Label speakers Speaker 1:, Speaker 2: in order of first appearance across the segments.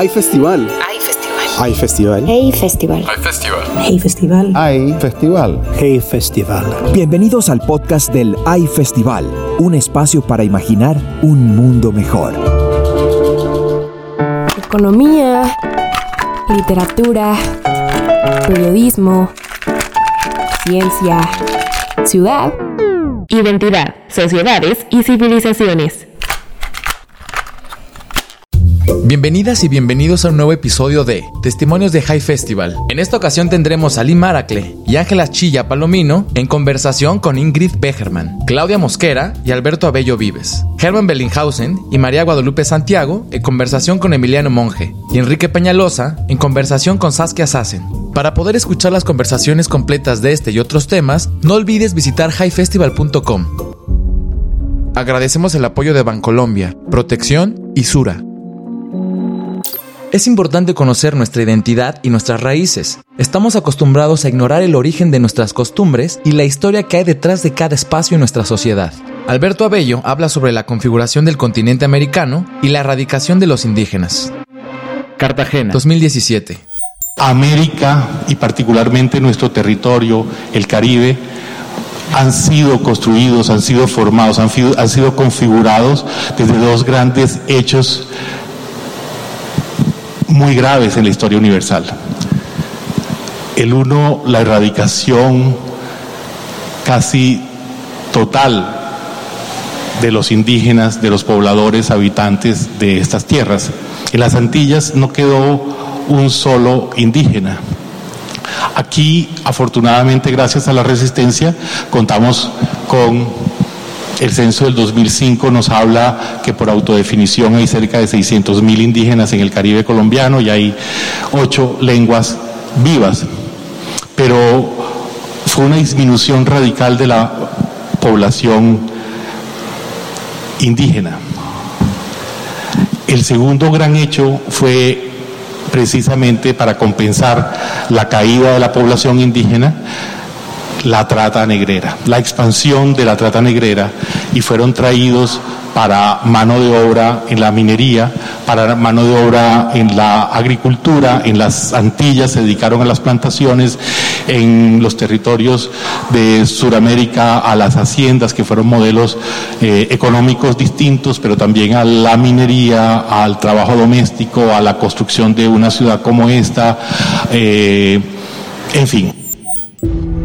Speaker 1: Hay festival.
Speaker 2: Hay festival.
Speaker 1: Hay festival.
Speaker 3: Hey Festival.
Speaker 4: Hay festival.
Speaker 3: Hey Festival.
Speaker 5: Hay festival.
Speaker 1: Hey Festival.
Speaker 6: Bienvenidos al podcast del AI Festival, un espacio para imaginar un mundo mejor.
Speaker 7: Economía, literatura, periodismo, ciencia, ciudad, identidad, sociedades y civilizaciones.
Speaker 8: Bienvenidas y bienvenidos a un nuevo episodio de Testimonios de High Festival. En esta ocasión tendremos a Lee Maracle y Ángela Chilla Palomino en conversación con Ingrid Becherman, Claudia Mosquera y Alberto Abello Vives, Herman Bellinghausen y María Guadalupe Santiago en conversación con Emiliano Monge y Enrique Peñalosa en conversación con Saskia Sassen. Para poder escuchar las conversaciones completas de este y otros temas, no olvides visitar highfestival.com. Agradecemos el apoyo de Bancolombia, Protección y Sura. Es importante conocer nuestra identidad y nuestras raíces. Estamos acostumbrados a ignorar el origen de nuestras costumbres y la historia que hay detrás de cada espacio en nuestra sociedad. Alberto Abello habla sobre la configuración del continente americano y la erradicación de los indígenas. Cartagena, 2017.
Speaker 5: América y particularmente nuestro territorio, el Caribe, han sido construidos, han sido formados, han, han sido configurados desde dos grandes hechos muy graves en la historia universal. El uno, la erradicación casi total de los indígenas, de los pobladores, habitantes de estas tierras. En las Antillas no quedó un solo indígena. Aquí, afortunadamente, gracias a la resistencia, contamos con el censo del 2005 nos habla que por autodefinición hay cerca de 600 mil indígenas en el Caribe colombiano y hay ocho lenguas vivas. Pero fue una disminución radical de la población indígena. El segundo gran hecho fue precisamente para compensar la caída de la población indígena, la trata negrera, la expansión de la trata negrera y fueron traídos para mano de obra en la minería, para mano de obra en la agricultura, en las Antillas se dedicaron a las plantaciones, en los territorios de Sudamérica a las haciendas, que fueron modelos eh, económicos distintos, pero también a la minería, al trabajo doméstico, a la construcción de una ciudad como esta, eh, en fin.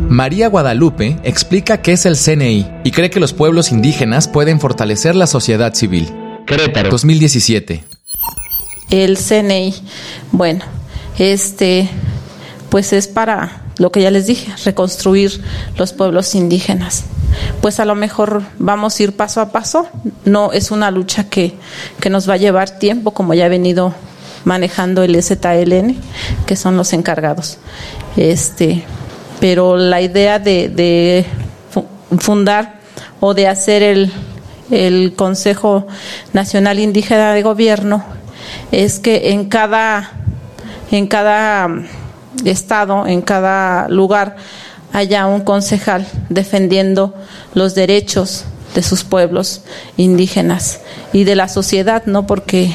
Speaker 8: María Guadalupe explica qué es el CNI y cree que los pueblos indígenas pueden fortalecer la sociedad civil. Querétaro, 2017.
Speaker 9: El CNI, bueno, este, pues es para lo que ya les dije, reconstruir los pueblos indígenas. Pues a lo mejor vamos a ir paso a paso. No es una lucha que, que nos va a llevar tiempo, como ya he venido manejando el ZLN, que son los encargados. Este, pero la idea de, fundar o de hacer el, Consejo Nacional Indígena de Gobierno es que en cada, en cada estado, en cada lugar, haya un concejal defendiendo los derechos de sus pueblos indígenas y de la sociedad, ¿no? Porque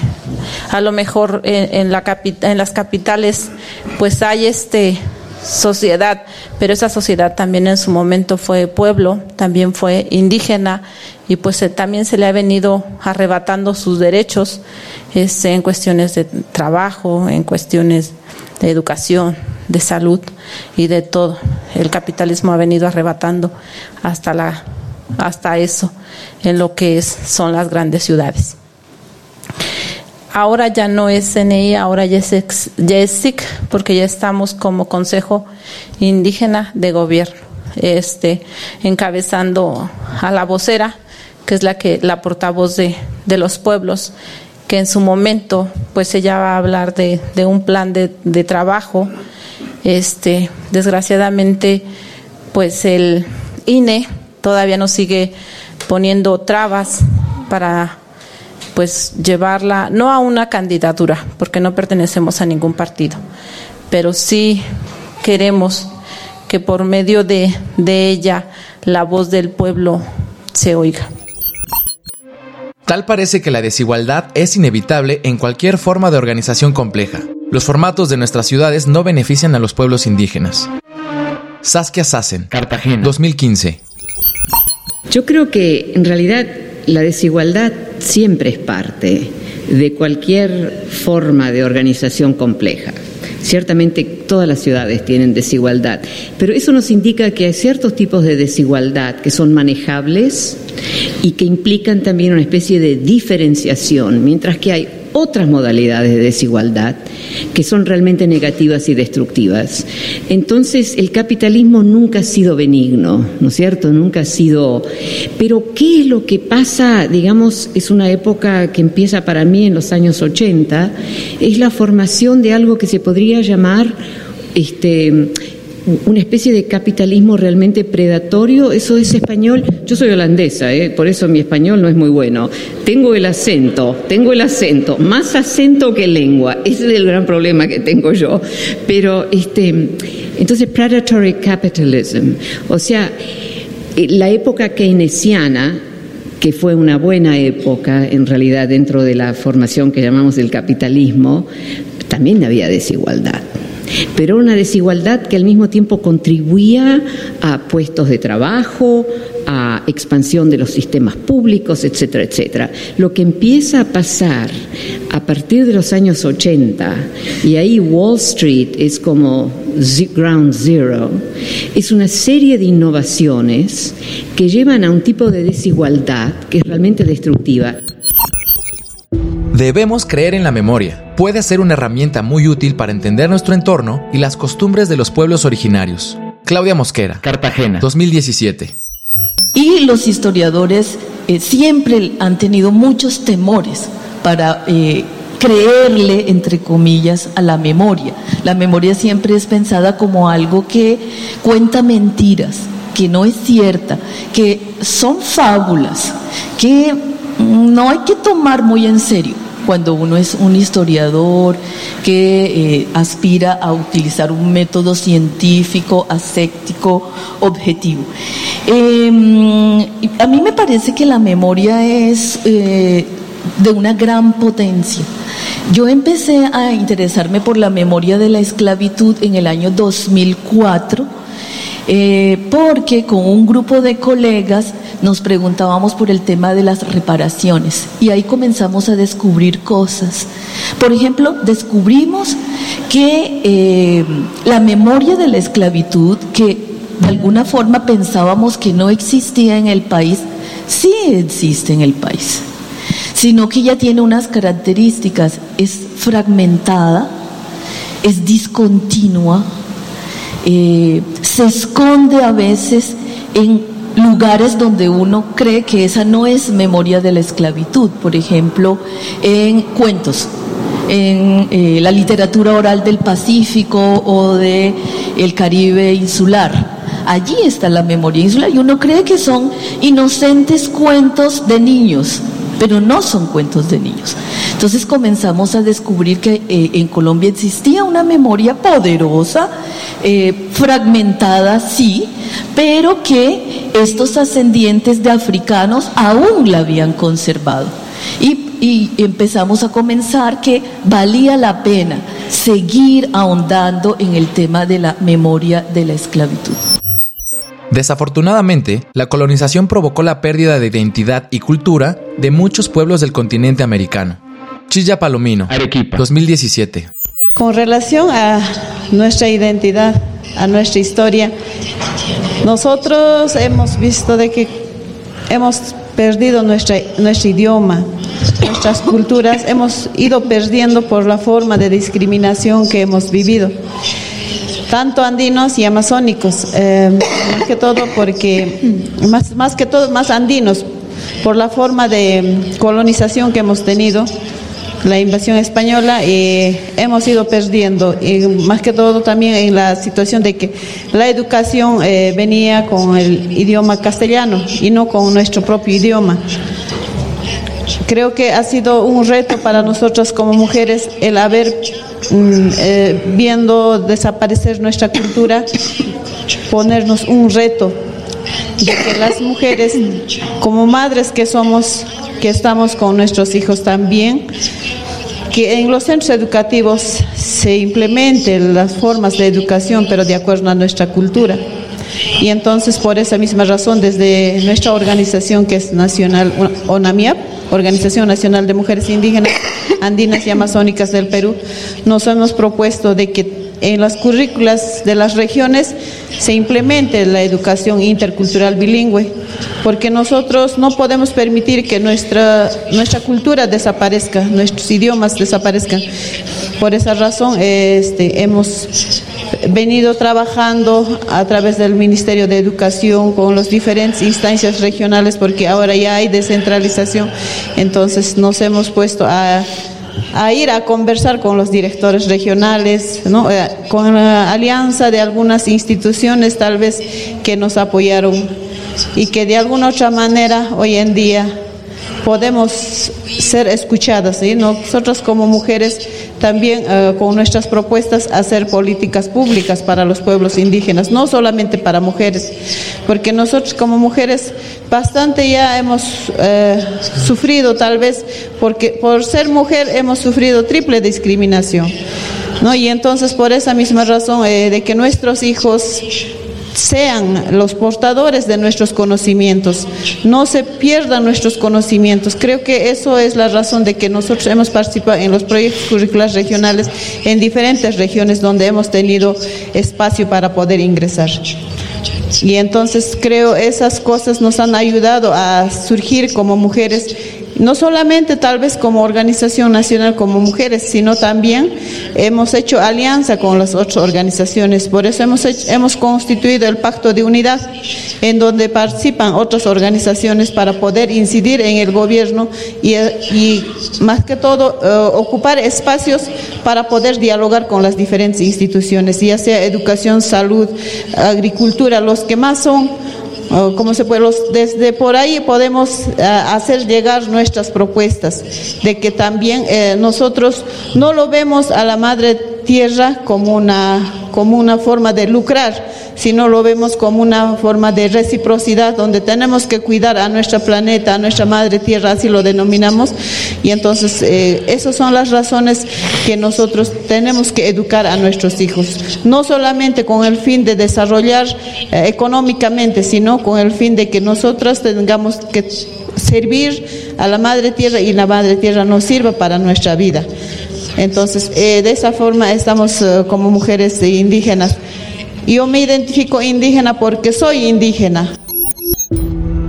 Speaker 9: a lo mejor en, en la en las capitales pues hay este sociedad, pero esa sociedad también en su momento fue pueblo, también fue indígena y pues también se le ha venido arrebatando sus derechos este, en cuestiones de trabajo, en cuestiones de educación, de salud y de todo. El capitalismo ha venido arrebatando hasta la hasta eso en lo que son las grandes ciudades. Ahora ya no es CNI, ahora ya es, ex, ya es SIC, porque ya estamos como Consejo Indígena de Gobierno, este, encabezando a la vocera, que es la que la portavoz de, de los pueblos, que en su momento, pues ella va a hablar de, de un plan de, de trabajo. Este, desgraciadamente, pues el INE todavía nos sigue poniendo trabas para pues llevarla no a una candidatura, porque no pertenecemos a ningún partido, pero sí queremos que por medio de, de ella la voz del pueblo se oiga.
Speaker 8: Tal parece que la desigualdad es inevitable en cualquier forma de organización compleja. Los formatos de nuestras ciudades no benefician a los pueblos indígenas. Saskia Sassen, Cartagena, 2015.
Speaker 1: Yo creo que en realidad la desigualdad siempre es parte de cualquier forma de organización compleja. Ciertamente todas las ciudades tienen desigualdad, pero eso nos indica que hay ciertos tipos de desigualdad que son manejables y que implican también una especie de diferenciación, mientras que hay otras modalidades de desigualdad que son realmente negativas y destructivas. Entonces, el capitalismo nunca ha sido benigno, ¿no es cierto? Nunca ha sido... Pero, ¿qué es lo que pasa? Digamos, es una época que empieza para mí en los años 80, es la formación de algo que se podría llamar este, una especie de capitalismo realmente predatorio, eso es español. Yo soy holandesa, ¿eh? por eso mi español no es muy bueno. Tengo el acento, tengo el acento, más acento que lengua. Ese es el gran problema que tengo yo. Pero, este, entonces, predatory capitalism, o sea, eh, la época keynesiana, que fue una buena época en realidad dentro de la formación que llamamos el capitalismo, también había desigualdad pero una desigualdad que al mismo tiempo contribuía a puestos de trabajo, a expansión de los sistemas públicos, etcétera, etcétera. Lo que empieza a pasar a partir de los años 80, y ahí Wall Street es como ground zero, es una serie de innovaciones que llevan a un tipo de desigualdad que es realmente destructiva.
Speaker 8: Debemos creer en la memoria. Puede ser una herramienta muy útil para entender nuestro entorno y las costumbres de los pueblos originarios. Claudia Mosquera, Cartagena, 2017.
Speaker 2: Y los historiadores eh, siempre han tenido muchos temores para eh, creerle, entre comillas, a la memoria. La memoria siempre es pensada como algo que cuenta mentiras, que no es cierta, que son fábulas, que no hay que tomar muy en serio cuando uno es un historiador que eh, aspira a utilizar un método científico, aséptico, objetivo. Em, a mí me parece que la memoria es eh, de una gran potencia. Yo empecé a interesarme por la memoria de la esclavitud en el año 2004 eh, porque con un grupo de colegas nos preguntábamos por el tema de las reparaciones y ahí comenzamos a descubrir cosas. Por ejemplo, descubrimos que eh, la memoria de la esclavitud, que de alguna forma pensábamos que no existía en el país, sí existe en el país, sino que ya tiene unas características, es fragmentada, es discontinua, eh, se esconde a veces en lugares donde uno cree que esa no es memoria de la esclavitud, por ejemplo, en cuentos, en eh, la literatura oral del Pacífico o de el Caribe insular. Allí está la memoria insular y uno cree que son inocentes cuentos de niños, pero no son cuentos de niños. Entonces comenzamos a descubrir que eh, en Colombia existía una memoria poderosa, eh, fragmentada, sí, pero que estos ascendientes de africanos aún la habían conservado. Y, y empezamos a comenzar que valía la pena seguir ahondando en el tema de la memoria de la esclavitud.
Speaker 8: Desafortunadamente, la colonización provocó la pérdida de identidad y cultura de muchos pueblos del continente americano. Chilla Palomino, Arequipa, 2017.
Speaker 3: Con relación a nuestra identidad, a nuestra historia, nosotros hemos visto de que hemos perdido nuestro idioma, nuestras culturas, hemos ido perdiendo por la forma de discriminación que hemos vivido, tanto andinos y amazónicos, eh, más que todo porque, más, más que todo, más andinos, por la forma de colonización que hemos tenido la invasión española y hemos ido perdiendo, y más que todo también en la situación de que la educación eh, venía con el idioma castellano y no con nuestro propio idioma. Creo que ha sido un reto para nosotros como mujeres el haber mm, eh, viendo desaparecer nuestra cultura, ponernos un reto de que las mujeres como madres que somos que estamos con nuestros hijos también, que en los centros educativos se implementen las formas de educación, pero de acuerdo a nuestra cultura. Y entonces, por esa misma razón, desde nuestra organización que es nacional, ONAMIAP, Organización Nacional de Mujeres Indígenas, Andinas y Amazónicas del Perú, nos hemos propuesto de que en las currículas de las regiones se implemente la educación intercultural bilingüe, porque nosotros no podemos permitir que nuestra, nuestra cultura desaparezca, nuestros idiomas desaparezcan. Por esa razón este, hemos venido trabajando a través del Ministerio de Educación con las diferentes instancias regionales, porque ahora ya hay descentralización, entonces nos hemos puesto a a ir a conversar con los directores regionales, ¿no? Eh, con la alianza de algunas instituciones tal vez que nos apoyaron y que de alguna otra manera hoy en día podemos ser escuchadas. y Nosotros como mujeres también eh, con nuestras propuestas hacer políticas públicas para los pueblos indígenas, no solamente para mujeres, porque nosotros como mujeres bastante ya hemos eh, sufrido tal vez, porque por ser mujer hemos sufrido triple discriminación. ¿no? Y entonces por esa misma razón eh, de que nuestros hijos sean los portadores de nuestros conocimientos, no se pierdan nuestros conocimientos. Creo que eso es la razón de que nosotros hemos participado en los proyectos curriculares regionales en diferentes regiones donde hemos tenido espacio para poder ingresar. Y entonces creo esas cosas nos han ayudado a surgir como mujeres no solamente tal vez como organización nacional como mujeres, sino también hemos hecho alianza con las otras organizaciones. Por eso hemos, hemos constituido el Pacto de Unidad, en donde participan otras organizaciones para poder incidir en el gobierno y, y más que todo eh, ocupar espacios para poder dialogar con las diferentes instituciones, ya sea educación, salud, agricultura, los que más son como se puede, desde por ahí podemos eh, hacer llegar nuestras propuestas de que también eh, nosotros no lo vemos a la madre tierra como una, como una forma de lucrar, sino lo vemos como una forma de reciprocidad donde tenemos que cuidar a nuestro planeta, a nuestra madre tierra, así lo denominamos. Y entonces eh, esas son las razones que nosotros tenemos que educar a nuestros hijos, no solamente con el fin de desarrollar eh, económicamente, sino con el fin de que nosotras tengamos que servir a la madre tierra y la madre tierra nos sirva para nuestra vida. Entonces, eh, de esa forma estamos como mujeres indígenas yo me identifico indígena porque soy indígena.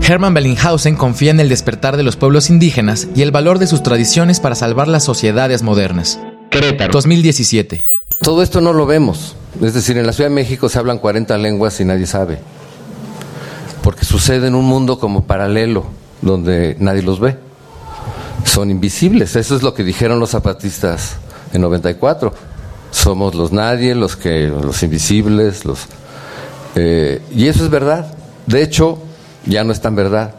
Speaker 8: Hermann Bellinghausen confía en el despertar de los pueblos indígenas y el valor de sus tradiciones para salvar las sociedades modernas. Querétaro. 2017.
Speaker 4: Todo esto no lo vemos. Es decir, en la Ciudad de México se hablan 40 lenguas y nadie sabe. Porque sucede en un mundo como paralelo, donde nadie los ve. Son invisibles. Eso es lo que dijeron los zapatistas en 94 somos los nadie, los que, los invisibles, los eh, y eso es verdad. De hecho, ya no es tan verdad,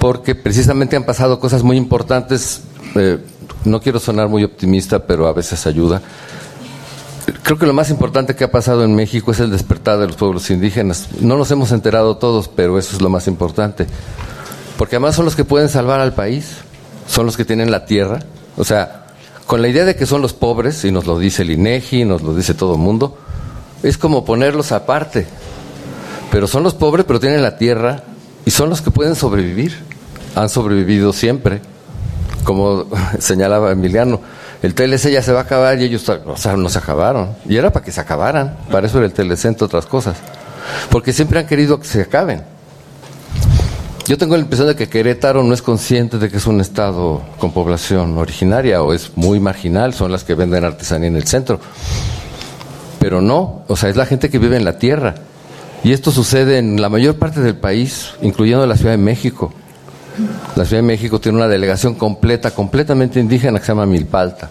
Speaker 4: porque precisamente han pasado cosas muy importantes. Eh, no quiero sonar muy optimista, pero a veces ayuda. Creo que lo más importante que ha pasado en México es el despertar de los pueblos indígenas. No nos hemos enterado todos, pero eso es lo más importante. Porque además son los que pueden salvar al país, son los que tienen la tierra. O sea, con la idea de que son los pobres, y nos lo dice el INEGI, nos lo dice todo el mundo, es como ponerlos aparte. Pero son los pobres, pero tienen la tierra y son los que pueden sobrevivir. Han sobrevivido siempre, como señalaba Emiliano. El TLC ya se va a acabar y ellos o sea, no se acabaron. Y era para que se acabaran. Para eso era el TLC, entre otras cosas. Porque siempre han querido que se acaben. Yo tengo la impresión de que Querétaro no es consciente de que es un estado con población originaria o es muy marginal, son las que venden artesanía en el centro. Pero no, o sea, es la gente que vive en la tierra. Y esto sucede en la mayor parte del país, incluyendo la Ciudad de México. La Ciudad de México tiene una delegación completa, completamente indígena, que se llama Milpalta.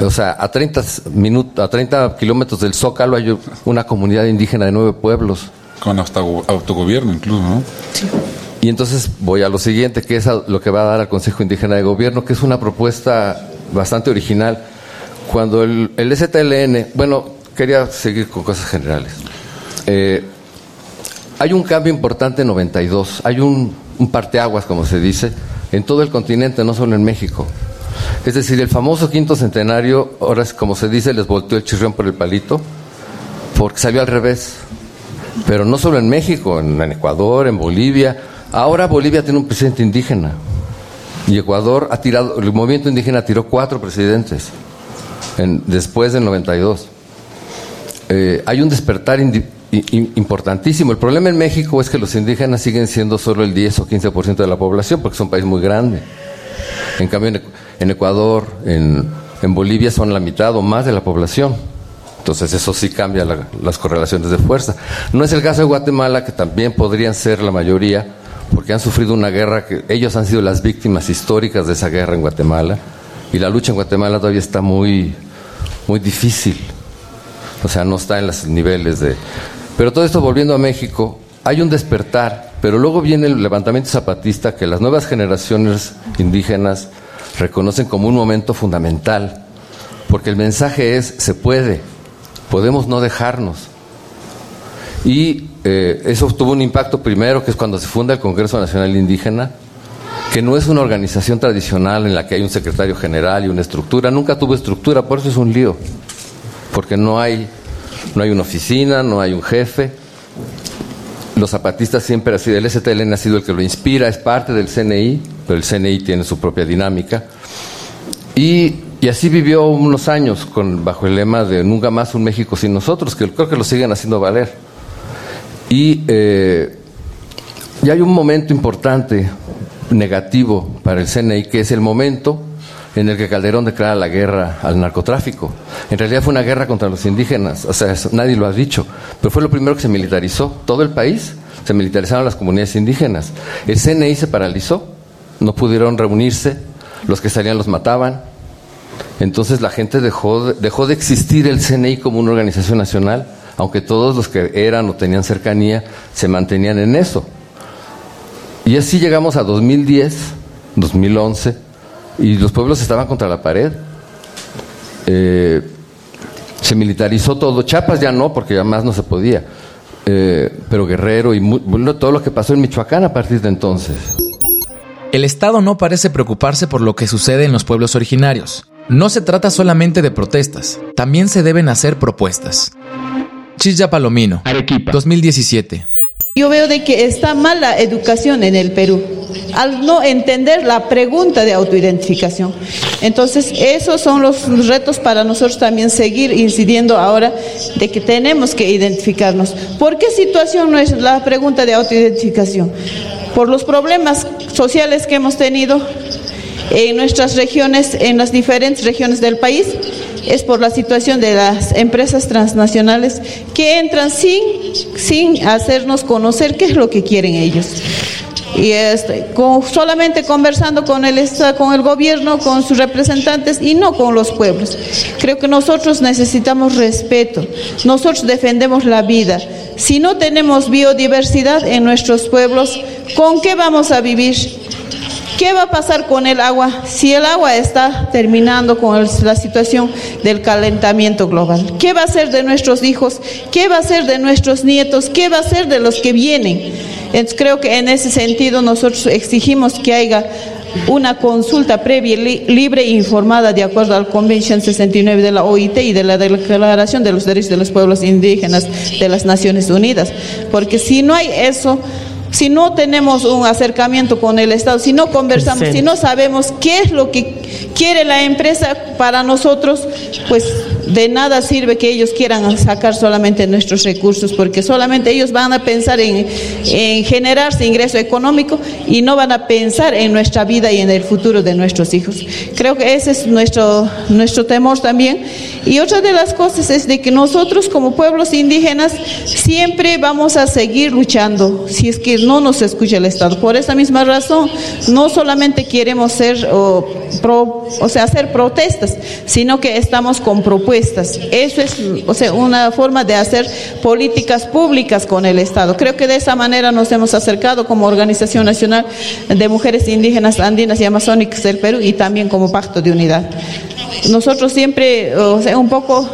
Speaker 4: O sea, a 30, minutos, a 30 kilómetros del Zócalo hay una comunidad indígena de nueve pueblos
Speaker 10: con hasta autogobierno incluso, ¿no? Sí.
Speaker 4: Y entonces voy a lo siguiente, que es lo que va a dar al Consejo Indígena de Gobierno, que es una propuesta bastante original. Cuando el, el STLN, bueno, quería seguir con cosas generales. Eh, hay un cambio importante en 92, hay un un parteaguas, como se dice, en todo el continente, no solo en México. Es decir, el famoso quinto centenario, ahora como se dice, les volteó el chirrión por el palito, porque salió al revés. Pero no solo en México, en, Ecuador, en Bolivia. Ahora Bolivia tiene un presidente indígena. Y Ecuador ha tirado, el movimiento indígena tiró cuatro presidentes después del 92. Eh, hay un despertar importantísimo. El problema en México es que los indígenas siguen siendo solo el 10 o 15% de la población porque es un país muy grande. En cambio, en Ecuador, en, Bolivia son la mitad o más de la población. Entonces eso sí cambia las correlaciones de fuerza. No es el caso de Guatemala, que también podrían ser la mayoría, porque han sufrido una guerra que ellos han sido las víctimas históricas de esa guerra en Guatemala. Y la lucha en Guatemala todavía está muy, muy difícil. O sea, no está en los niveles de... Pero todo esto volviendo a México, hay un despertar, pero luego viene el levantamiento zapatista que las nuevas generaciones indígenas reconocen como un momento fundamental, porque el mensaje es, se puede, podemos no dejarnos. Y eh, eso tuvo un impacto primero, que es cuando se funda el Congreso Nacional Indígena, que no es una organización tradicional en la que hay un secretario general y una estructura, nunca tuvo estructura, por eso es un lío, porque no hay no hay una oficina, no hay un jefe. Los zapatistas siempre han sido, el STLN ha sido el que lo inspira, es parte del CNI, pero el CNI tiene su propia dinámica. Y, así vivió unos años bajo el lema de Nunca más un México sin nosotros, que creo que lo siguen haciendo valer. Y eh, hay un momento importante, negativo para el CNI, que es el momento en el que Calderón declara la guerra al narcotráfico. En realidad fue una guerra contra los indígenas, o sea, nadie lo ha dicho, pero fue lo primero que se militarizó. Todo el país se militarizaron las comunidades indígenas. El CNI se paralizó, no pudieron reunirse, los que salían los mataban. Entonces la gente dejó, dejó de existir el CNI como una organización nacional, aunque todos los que eran o tenían cercanía se mantenían en eso. Y así llegamos a 2010, 2011 y los pueblos estaban contra la pared. Eh, se militarizó todo. Chiapas ya no, porque ya más no se podía. Eh, pero Guerrero y todo lo que pasó en Michoacán a partir de entonces.
Speaker 8: El Estado no parece preocuparse por lo que sucede en los pueblos originarios. No se trata solamente de protestas, también se deben hacer propuestas. Chilla Palomino, Arequipa, 2017.
Speaker 3: Yo veo de que está mala educación en el Perú, al no entender la pregunta de autoidentificación. Entonces, esos son los retos para nosotros también seguir incidiendo ahora de que tenemos que identificarnos. ¿Por qué situación no es la pregunta de autoidentificación? Por los problemas sociales que hemos tenido en nuestras regiones, en las diferentes regiones del país, es por la situación de las empresas transnacionales que entran sin, sin hacernos conocer qué es lo que quieren ellos. Y solamente conversando con el, con el gobierno, con sus representantes y no con los pueblos. Creo que nosotros necesitamos respeto, nosotros defendemos la vida. Si no tenemos biodiversidad en nuestros pueblos, ¿con qué vamos a vivir? ¿Qué va a pasar con el agua si el agua está terminando con la situación del calentamiento global? ¿Qué va a ser de nuestros hijos? ¿Qué va a ser de nuestros nietos? ¿Qué va a ser de los que vienen? Entonces, creo que en ese sentido nosotros exigimos que haya una consulta previa, libre e informada de acuerdo al Convention 69 de la OIT y de la Declaración de los Derechos de los Pueblos Indígenas de las Naciones Unidas. Porque si no hay eso, si no tenemos un acercamiento con el Estado, si no conversamos, si no sabemos qué es lo que quiere la empresa para nosotros, pues de nada sirve que ellos quieran sacar solamente nuestros recursos, porque solamente ellos van a pensar en, en generarse ingreso económico y no van a pensar en nuestra vida y en el futuro de nuestros hijos. Creo que ese es nuestro, nuestro temor también. Y otra de las cosas es de que nosotros como pueblos indígenas siempre vamos a seguir luchando si es que no nos escucha el Estado. Por esa misma razón, no solamente queremos o, hacer protestas, sino que estamos con propuestas. Eso es o sea, una forma de hacer políticas públicas con el Estado. Creo que de esa manera nos hemos acercado como Organización Nacional de Mujeres Indígenas Andinas y Amazónicas del Perú y también como Pacto de Unidad. Nosotros siempre, o sea, un poco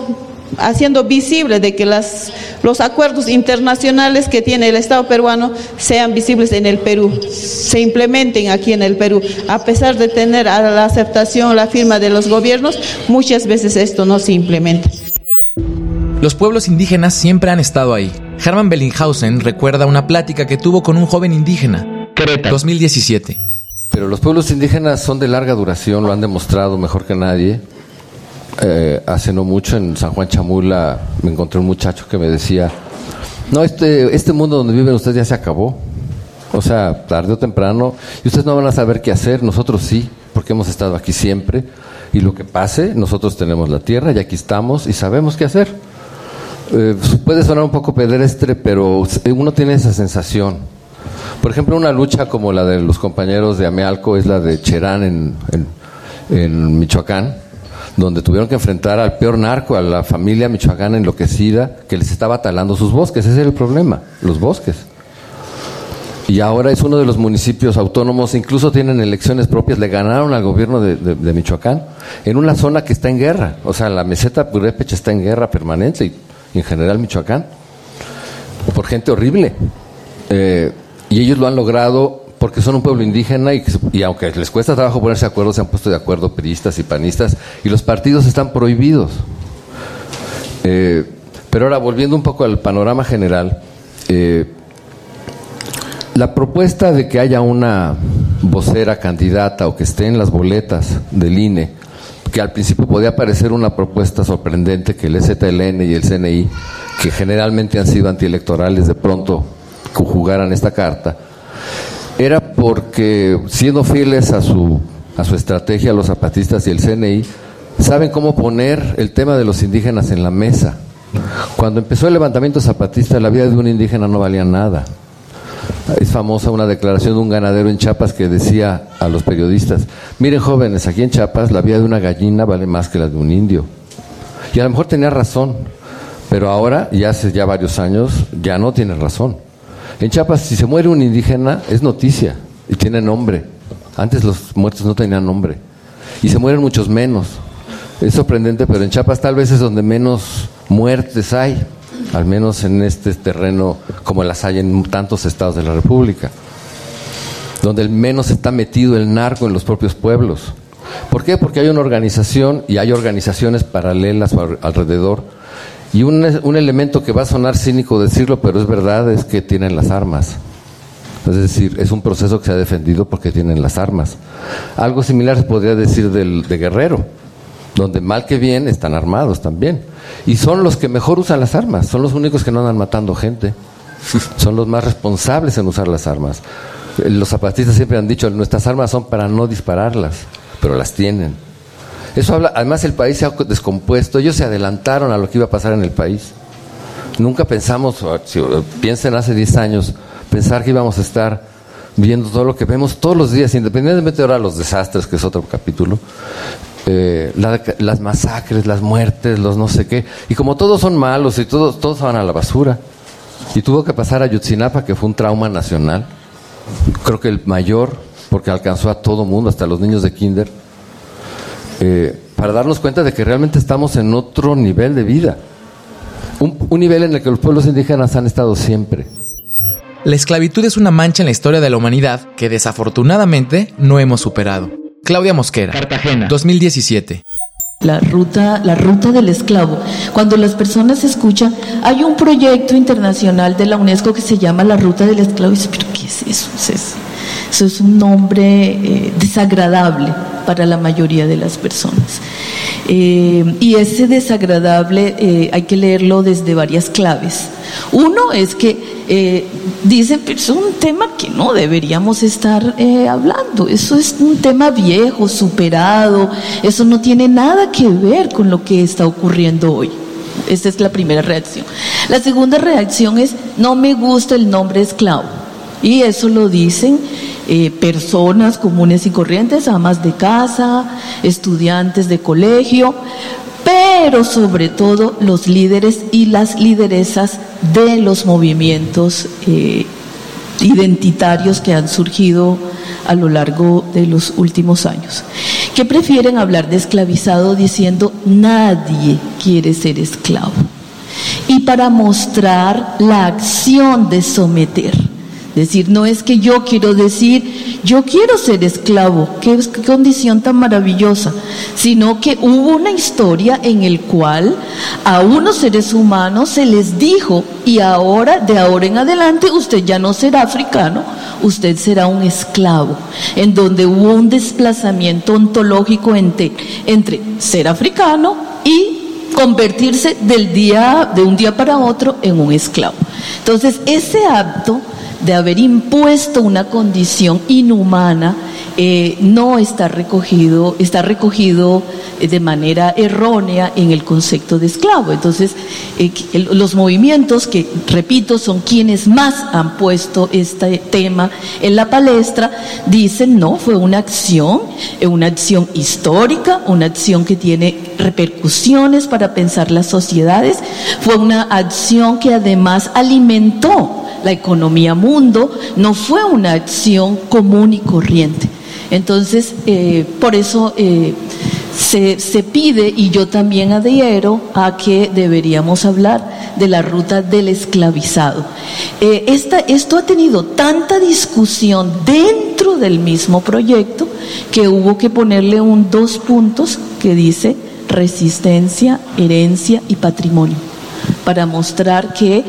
Speaker 3: haciendo visible de que las, los acuerdos internacionales que tiene el Estado peruano sean visibles en el Perú, se implementen aquí en el Perú. A pesar de tener la aceptación, la firma de los gobiernos, muchas veces esto no se implementa.
Speaker 8: Los pueblos indígenas siempre han estado ahí. Hermann Bellinghausen recuerda una plática que tuvo con un joven indígena. 2017.
Speaker 4: Pero los pueblos indígenas son de larga duración, lo han demostrado mejor que nadie. Eh, hace no mucho en San Juan Chamula me encontré un muchacho que me decía, no, este, este mundo donde viven ustedes ya se acabó. O sea, tarde o temprano, y ustedes no van a saber qué hacer, nosotros sí, porque hemos estado aquí siempre, y lo que pase, nosotros tenemos la tierra y aquí estamos y sabemos qué hacer. Eh, puede sonar un poco pedestre, pero uno tiene esa sensación. Por ejemplo, una lucha como la de los compañeros de Amealco es la de Cherán en, en Michoacán, donde tuvieron que enfrentar al peor narco, a la familia michoacana enloquecida que les estaba talando sus bosques. Ese es el problema, los bosques. Y ahora es uno de los municipios autónomos, incluso tienen elecciones propias, le ganaron al gobierno de, Michoacán, en una zona que está en guerra. O sea, la meseta Purépecha está en guerra permanente y, en general Michoacán, por gente horrible. Eh, y ellos lo han logrado porque son un pueblo indígena y, aunque les cuesta trabajo ponerse de acuerdo, se han puesto de acuerdo periodistas y panistas y los partidos están prohibidos. Eh, pero ahora, volviendo un poco al panorama general, eh, la propuesta de que haya una vocera candidata o que esté en las boletas del INE, que al principio podía parecer una propuesta sorprendente que el EZLN y el CNI, que generalmente han sido antielectorales, de pronto jugaran esta carta, era porque siendo fieles a su, a su estrategia los zapatistas y el CNI, saben cómo poner el tema de los indígenas en la mesa. Cuando empezó el levantamiento zapatista, la vida de un indígena no valía nada. Es famosa una declaración de un ganadero en Chiapas que decía a los periodistas, miren jóvenes, aquí en Chiapas la vida de una gallina vale más que la de un indio. Y a lo mejor tenía razón, pero ahora, ya hace ya varios años, ya no tiene razón. En Chiapas, si se muere un indígena, es noticia y tiene nombre. Antes los muertos no tenían nombre. Y se mueren muchos menos. Es sorprendente, pero en Chiapas tal vez es donde menos muertes hay, al menos en este terreno como las hay en tantos estados de la República, donde menos está metido el narco en los propios pueblos. ¿Por qué? Porque hay una organización y hay organizaciones paralelas alrededor y un, un, elemento que va a sonar cínico decirlo, pero es verdad, es que tienen las armas. Es decir, es un proceso que se ha defendido porque tienen las armas. Algo similar se podría decir del, de Guerrero, donde mal que bien están armados también. Y son los que mejor usan las armas, son los únicos que no andan matando gente. Son los más responsables en usar las armas. Los zapatistas siempre han dicho, nuestras armas son para no dispararlas, pero las tienen. Eso habla, además el país se ha descompuesto, ellos se adelantaron a lo que iba a pasar en el país. Nunca pensamos, piensen hace 10 años, pensar que íbamos a estar viendo todo lo que vemos todos los días, independientemente de ahora los desastres, que es otro capítulo, eh, las masacres, las muertes, los no sé qué, y como todos son malos y todos, todos van a la basura. Y tuvo que pasar a Yutzinapa, que fue un trauma nacional, creo que el mayor, porque alcanzó a todo mundo, hasta los niños de kinder eh, para darnos cuenta de que realmente estamos en otro nivel de vida. Un, un nivel en el que los pueblos indígenas han estado siempre.
Speaker 8: La esclavitud es una mancha en la historia de la humanidad que desafortunadamente no hemos superado. Claudia Mosquera, Cartagena, 2017.
Speaker 2: La ruta, la ruta del esclavo. Cuando las personas escuchan, hay un proyecto internacional de la UNESCO que se llama la ruta del esclavo y dicen, pero ¿qué es eso? Eso es un nombre eh, desagradable para la mayoría de las personas. Eh, y ese desagradable eh, hay que leerlo desde varias claves. Uno es que dicen, pero es un tema que no deberíamos estar hablando, eso es un tema viejo, superado, eso no tiene nada que ver con lo que está ocurriendo hoy. Esa es la primera reacción. La segunda reacción es, no me gusta el nombre esclavo. Y eso lo dicen eh, personas comunes y corrientes, amas de casa, estudiantes de colegio, pero sobre todo los líderes y las lideresas de los movimientos eh, identitarios que han surgido a lo largo de los últimos años. que prefieren hablar de esclavizado diciendo nadie quiere ser esclavo. Y para mostrar la acción de someter. Decir, no es que yo quiero decir, yo quiero ser esclavo, qué, condición tan maravillosa, sino que hubo una historia en el cual a unos seres humanos se les dijo, y ahora, de ahora en adelante, usted ya no será africano, usted será un esclavo, en donde hubo un desplazamiento ontológico entre, entre ser africano y convertirse del día, de un día para otro en un esclavo. Entonces, ese acto de haber impuesto una condición inhumana eh, no está recogido, está recogido eh, de manera errónea en el concepto de esclavo. Entonces, eh, los movimientos que, repito, son quienes más han puesto este tema en la palestra, dicen, no, fue una acción, una acción histórica, una acción que tiene repercusiones para pensar las sociedades, fue una acción que además alimentó la economía mundo, no fue una acción común y corriente. Entonces, eh, por eso eh, se, pide, y yo también adhiero, a que deberíamos hablar de la ruta del esclavizado. Eh, esto ha tenido tanta discusión dentro del mismo proyecto que hubo que ponerle un dos puntos que dice resistencia, herencia y patrimonio, para mostrar que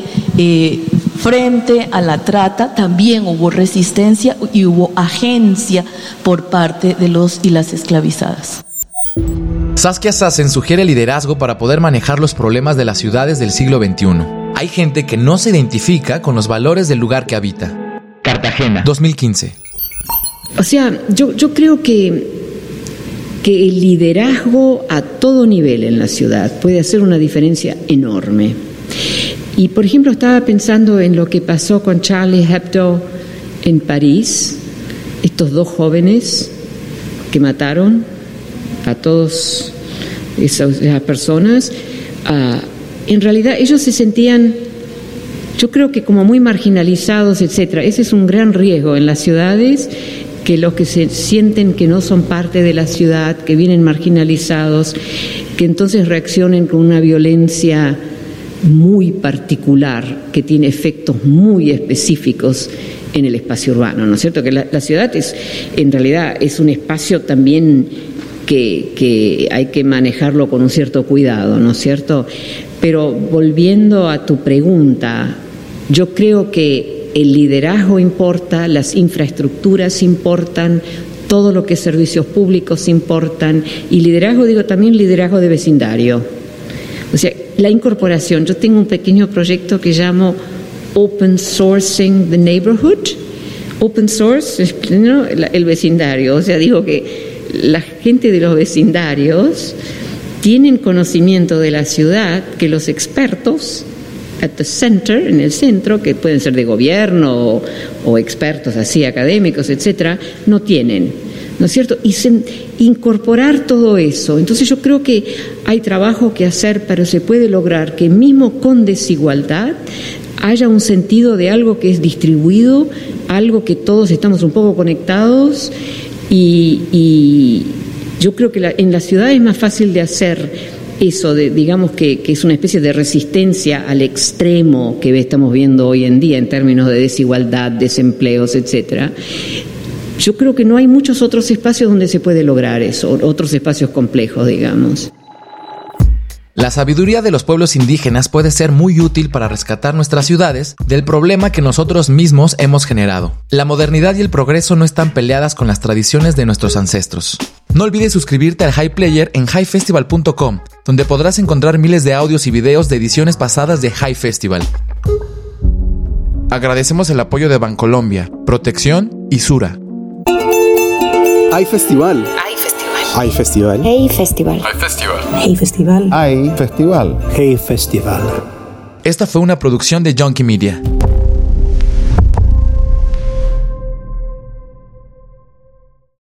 Speaker 2: Frente a la trata también hubo resistencia y hubo agencia por parte de los y las esclavizadas.
Speaker 8: Saskia Sassen sugiere liderazgo para poder manejar los problemas de las ciudades del siglo XXI. Hay gente que no se identifica con los valores del lugar que habita. Cartagena, 2015.
Speaker 1: O sea, yo, yo creo que, que el liderazgo a todo nivel en la ciudad puede hacer una diferencia enorme. Y por ejemplo estaba pensando en lo que pasó con Charlie Hebdo en París, estos dos jóvenes que mataron a todas esas, personas. Ah, en realidad ellos se sentían, yo creo que como muy marginalizados, etcétera. Ese es un gran riesgo en las ciudades que los que se sienten que no son parte de la ciudad, que vienen marginalizados, que entonces reaccionen con una violencia muy particular que tiene efectos muy específicos en el espacio urbano, ¿no es cierto? Que la, ciudad es, en realidad, es un espacio también que, hay que manejarlo con un cierto cuidado, ¿no es cierto? Pero volviendo a tu pregunta, yo creo que el liderazgo importa, las infraestructuras importan, todo lo que es servicios públicos importan, y liderazgo, digo también liderazgo de vecindario. O sea, la incorporación. Yo tengo un pequeño proyecto que llamo Open Sourcing the Neighborhood. Open Source, el vecindario. O sea, digo que la gente de los vecindarios tienen conocimiento de la ciudad que los expertos at the center, en el centro, que pueden ser de gobierno o, o expertos así académicos, etcétera, no tienen. ¿No es cierto? Y incorporar todo eso. Entonces yo creo que hay trabajo que hacer, pero se puede lograr que mismo con desigualdad haya un sentido de algo que es distribuido, algo que todos estamos un poco conectados y, yo creo que en la ciudad es más fácil de hacer eso, de, digamos que, que, es una especie de resistencia al extremo que estamos viendo hoy en día en términos de desigualdad, desempleos, etcétera. Yo creo que no hay muchos otros espacios donde se puede lograr eso, otros espacios complejos, digamos.
Speaker 8: La sabiduría de los pueblos indígenas puede ser muy útil para rescatar nuestras ciudades del problema que nosotros mismos hemos generado. La modernidad y el progreso no están peleadas con las tradiciones de nuestros ancestros. No olvides suscribirte al High Player en highfestival.com, donde podrás encontrar miles de audios y videos de ediciones pasadas de High Festival. Agradecemos el apoyo de Bancolombia, Protección y Sura.
Speaker 6: Hay festival.
Speaker 11: Hay festival.
Speaker 6: Hay festival.
Speaker 11: Hey festival.
Speaker 10: Hay festival.
Speaker 11: Hey festival.
Speaker 6: Hay festival.
Speaker 12: Hey festival.
Speaker 8: Esta fue una producción de Junkie Media.